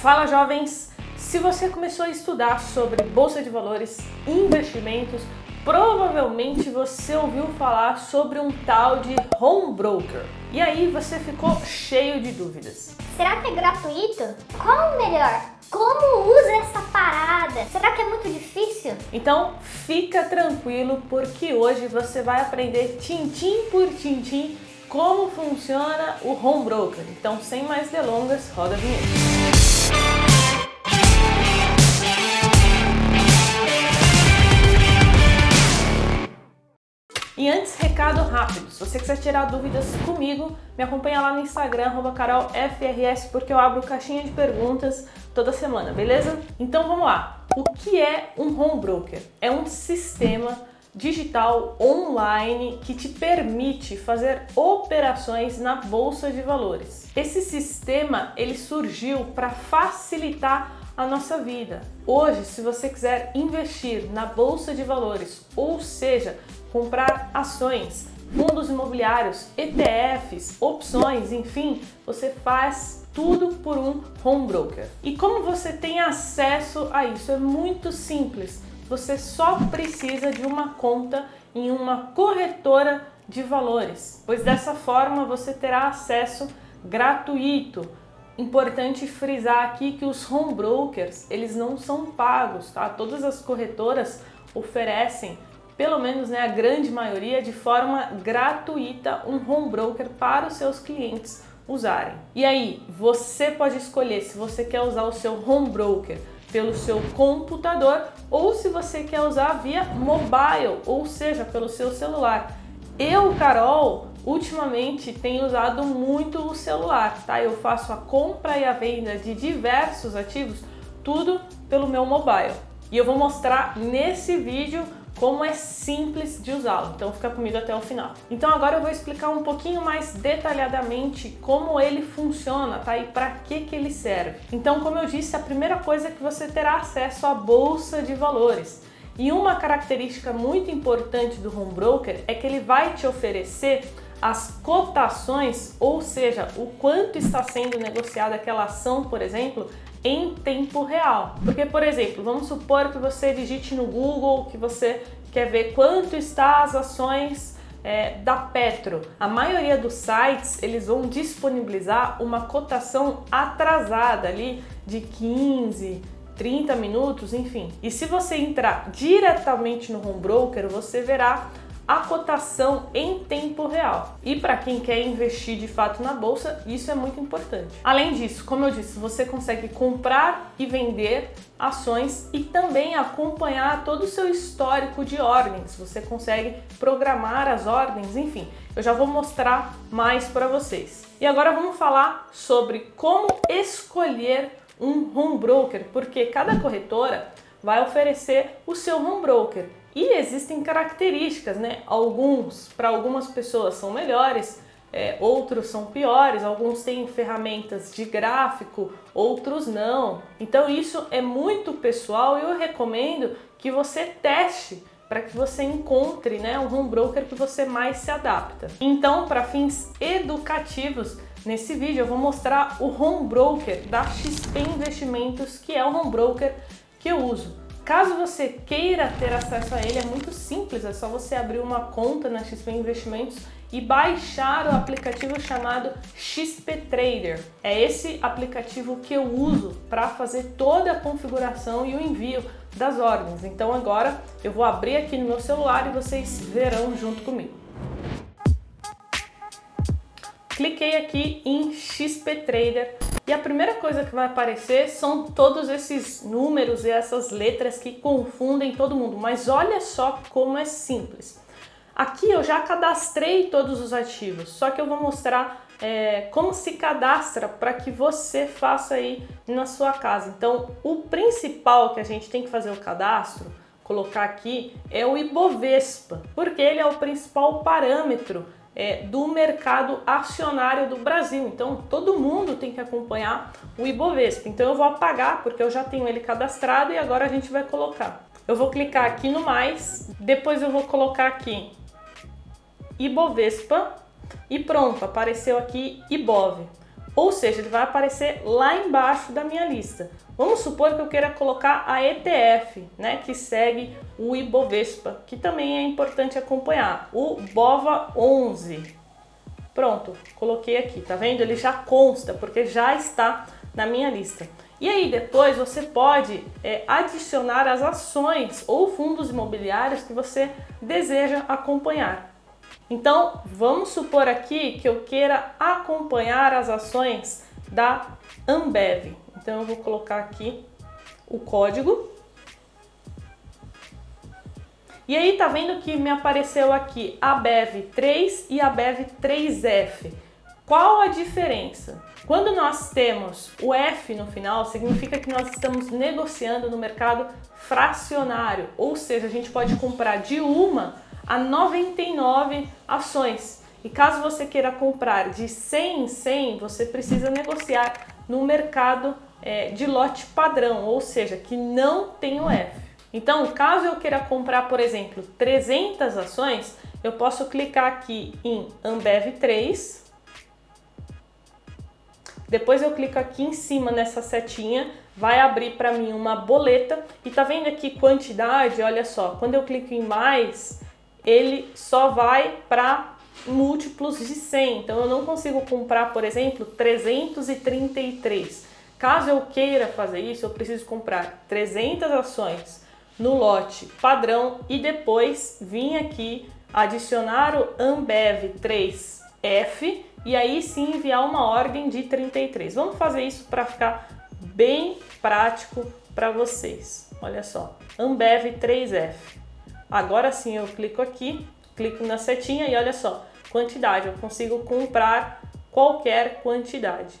Fala jovens! Se você começou a estudar sobre bolsa de valores, investimentos, provavelmente você ouviu falar sobre um tal de home broker. E aí você ficou cheio de dúvidas. Será que é gratuito? Qual o melhor? Como usa essa parada? Será que é muito difícil? Então fica tranquilo porque hoje você vai aprender tintim por tintim como funciona o home broker. Então sem mais delongas, roda a vinheta. E antes, recado rápido. Se você quiser tirar dúvidas comigo, me acompanha lá no Instagram, carolfrs, porque eu abro caixinha de perguntas toda semana, beleza? Então vamos lá. O que é um home broker? É um sistema digital online que te permite fazer operações na bolsa de valores. Esse sistema ele surgiu para facilitar a nossa vida. Hoje, se você quiser investir na bolsa de valores, ou seja, comprar ações, fundos imobiliários, ETFs, opções, enfim, você faz tudo por um home broker. E como você tem acesso a isso? É muito simples. Você só precisa de uma conta em uma corretora de valores, pois dessa forma você terá acesso gratuito. Importante frisar aqui que os home brokers, eles não são pagos, tá? Todas as corretoras oferecem pelo menos né, a grande maioria, de forma gratuita um home broker para os seus clientes usarem. E aí, você pode escolher se você quer usar o seu home broker pelo seu computador ou se você quer usar via mobile, ou seja, pelo seu celular. Eu, Carol, ultimamente tenho usado muito o celular, tá? Eu faço a compra e a venda de diversos ativos, tudo pelo meu mobile. E eu vou mostrar nesse vídeo como é simples de usá-lo. Então fica comigo até o final. Então agora eu vou explicar um pouquinho mais detalhadamente como ele funciona, tá? E para que que ele serve. Então, como eu disse, a primeira coisa é que você terá acesso à bolsa de valores. E uma característica muito importante do home broker é que ele vai te oferecer as cotações, ou seja, o quanto está sendo negociada aquela ação, por exemplo, em tempo real. Porque, por exemplo, vamos supor que você digite no Google que você quer ver quanto está as ações é, da Petro. A maioria dos sites eles vão disponibilizar uma cotação atrasada ali de 15, 30 minutos, enfim. E se você entrar diretamente no home broker, você verá a cotação em tempo real. E para quem quer investir de fato na bolsa, isso é muito importante. Além disso, como eu disse, você consegue comprar e vender ações e também acompanhar todo o seu histórico de ordens. Você consegue programar as ordens, enfim. Eu já vou mostrar mais para vocês. E agora vamos falar sobre como escolher um home broker, porque cada corretora vai oferecer o seu home broker e existem características, né? Alguns, para algumas pessoas, são melhores, é, outros são piores, alguns têm ferramentas de gráfico, outros não. Então isso é muito pessoal e eu recomendo que você teste para que você encontre né, um home broker que você mais se adapta. Então, para fins educativos, nesse vídeo eu vou mostrar o home broker da XP Investimentos, que é o home broker que eu uso. Caso você queira ter acesso a ele, é muito simples, é só você abrir uma conta na XP Investimentos e baixar o aplicativo chamado XP Trader. É esse aplicativo que eu uso para fazer toda a configuração e o envio das ordens. Então agora eu vou abrir aqui no meu celular e vocês verão junto comigo. Cliquei aqui em XP Trader e a primeira coisa que vai aparecer são todos esses números e essas letras que confundem todo mundo, mas olha só como é simples. Aqui eu já cadastrei todos os ativos, só que eu vou mostrar é, como se cadastra para que você faça aí na sua casa. Então, o principal que a gente tem que fazer o cadastro, colocar aqui, é o Ibovespa, porque ele é o principal parâmetro é, do mercado acionário do Brasil. Então todo mundo tem que acompanhar o Ibovespa. Então eu vou apagar porque eu já tenho ele cadastrado e agora a gente vai colocar. Eu vou clicar aqui no mais, depois eu vou colocar aqui Ibovespa e pronto, apareceu aqui Ibov. Ou seja, ele vai aparecer lá embaixo da minha lista. Vamos supor que eu queira colocar a ETF, né, que segue o Ibovespa, que também é importante acompanhar, o BOVA 11. Pronto, coloquei aqui, tá vendo? Ele já consta, porque já está na minha lista. E aí depois você pode é, adicionar as ações ou fundos imobiliários que você deseja acompanhar. Então vamos supor aqui que eu queira acompanhar as ações da Ambev. Então eu vou colocar aqui o código. E aí tá vendo que me apareceu aqui a BEV 3 e a BEV 3F. Qual a diferença? Quando nós temos o F no final, significa que nós estamos negociando no mercado fracionário, ou seja, a gente pode comprar de uma a 99 ações. E caso você queira comprar de 100 em 100, você precisa negociar no mercado é, de lote padrão, ou seja, que não tem o F. Então, caso eu queira comprar, por exemplo, 300 ações, eu posso clicar aqui em Ambev 3 depois eu clico aqui em cima nessa setinha, vai abrir para mim uma boleta e tá vendo aqui quantidade? Olha só, quando eu clico em mais, ele só vai para múltiplos de 100. Então eu não consigo comprar, por exemplo, 333. Caso eu queira fazer isso, eu preciso comprar 300 ações no lote padrão e depois vir aqui adicionar o Ambev 3F e aí sim enviar uma ordem de 33. Vamos fazer isso para ficar bem prático para vocês. Olha só, Ambev 3F. Agora sim eu clico aqui, clico na setinha e olha só, quantidade, eu consigo comprar qualquer quantidade.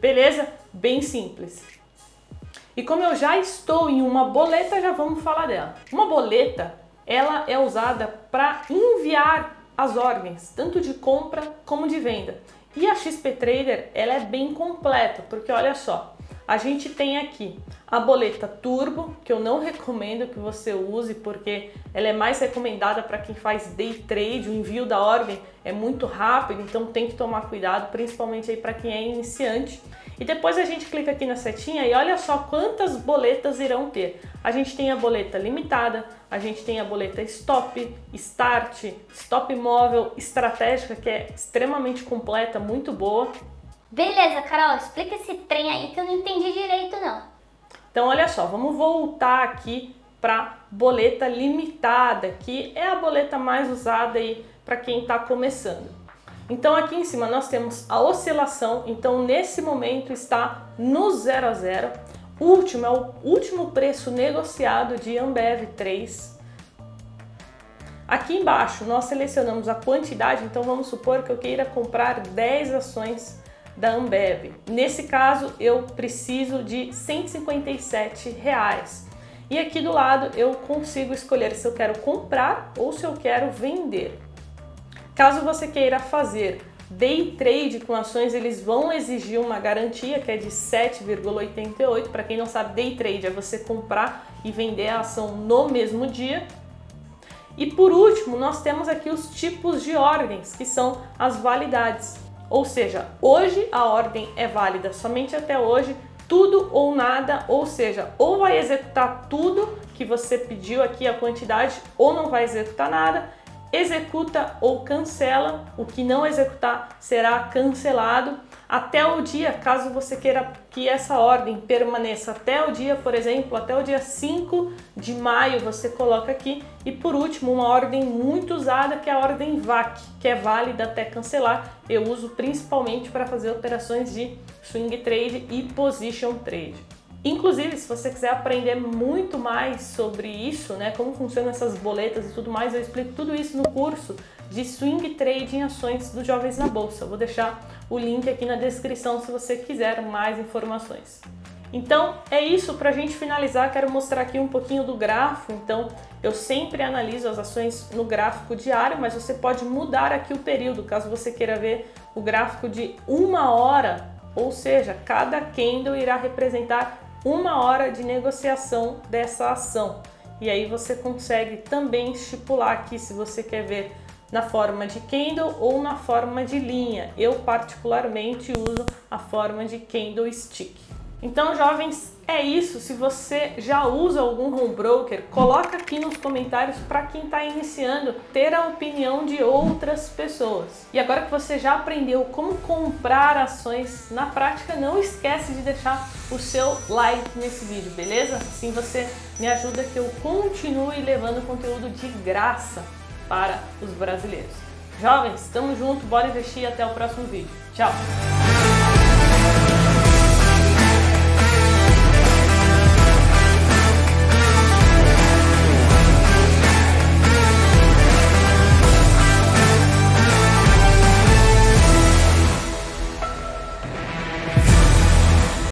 Beleza? Bem simples. E como eu já estou em uma boleta, já vamos falar dela. Uma boleta, ela é usada para enviar as ordens, tanto de compra como de venda. E a XP Trader ela é bem completa, porque olha só, a gente tem aqui a boleta Turbo, que eu não recomendo que você use, porque ela é mais recomendada para quem faz day trade, o envio da ordem é muito rápido, então tem que tomar cuidado, principalmente aí para quem é iniciante. E depois a gente clica aqui na setinha e olha só quantas boletas irão ter. A gente tem a boleta limitada, a gente tem a boleta stop, start, stop móvel, estratégica, que é extremamente completa, muito boa. Beleza, Carol, explica esse trem aí que eu não entendi direito não. Então olha só, vamos voltar aqui para boleta limitada, que é a boleta mais usada aí para quem está começando. Então aqui em cima nós temos a oscilação, então nesse momento está no 0 a 0. O último é o último preço negociado de Ambev 3. Aqui embaixo nós selecionamos a quantidade, então vamos supor que eu queira comprar 10 ações da Ambev. Nesse caso eu preciso de 157 reais. E aqui do lado eu consigo escolher se eu quero comprar ou se eu quero vender. Caso você queira fazer day trade com ações, eles vão exigir uma garantia que é de 7,88. Para quem não sabe, day trade é você comprar e vender a ação no mesmo dia. E por último, nós temos aqui os tipos de ordens, que são as validades. Ou seja, hoje a ordem é válida somente até hoje, tudo ou nada, ou seja, ou vai executar tudo que você pediu aqui a quantidade, ou não vai executar nada executa ou cancela, o que não executar será cancelado até o dia, caso você queira que essa ordem permaneça até o dia, por exemplo, até o dia 5 de maio, você coloca aqui. E por último, uma ordem muito usada que é a ordem VAC, que é válida até cancelar. Eu uso principalmente para fazer operações de swing trade e position trade. Inclusive, se você quiser aprender muito mais sobre isso, né, como funcionam essas boletas e tudo mais, eu explico tudo isso no curso de Swing Trade em Ações dos Jovens na Bolsa. Eu vou deixar o link aqui na descrição se você quiser mais informações. Então é isso para a gente finalizar. Quero mostrar aqui um pouquinho do gráfico. Então eu sempre analiso as ações no gráfico diário, mas você pode mudar aqui o período caso você queira ver o gráfico de uma hora, ou seja, cada candle irá representar uma hora de negociação dessa ação. E aí você consegue também estipular aqui se você quer ver na forma de candle ou na forma de linha. Eu particularmente uso a forma de candle stick. Então, jovens, é isso. Se você já usa algum home broker, coloca aqui nos comentários para quem está iniciando ter a opinião de outras pessoas. E agora que você já aprendeu como comprar ações na prática, não esquece de deixar o seu like nesse vídeo, beleza? Assim você me ajuda que eu continue levando conteúdo de graça para os brasileiros. Jovens, estamos juntos, bora investir até o próximo vídeo. Tchau!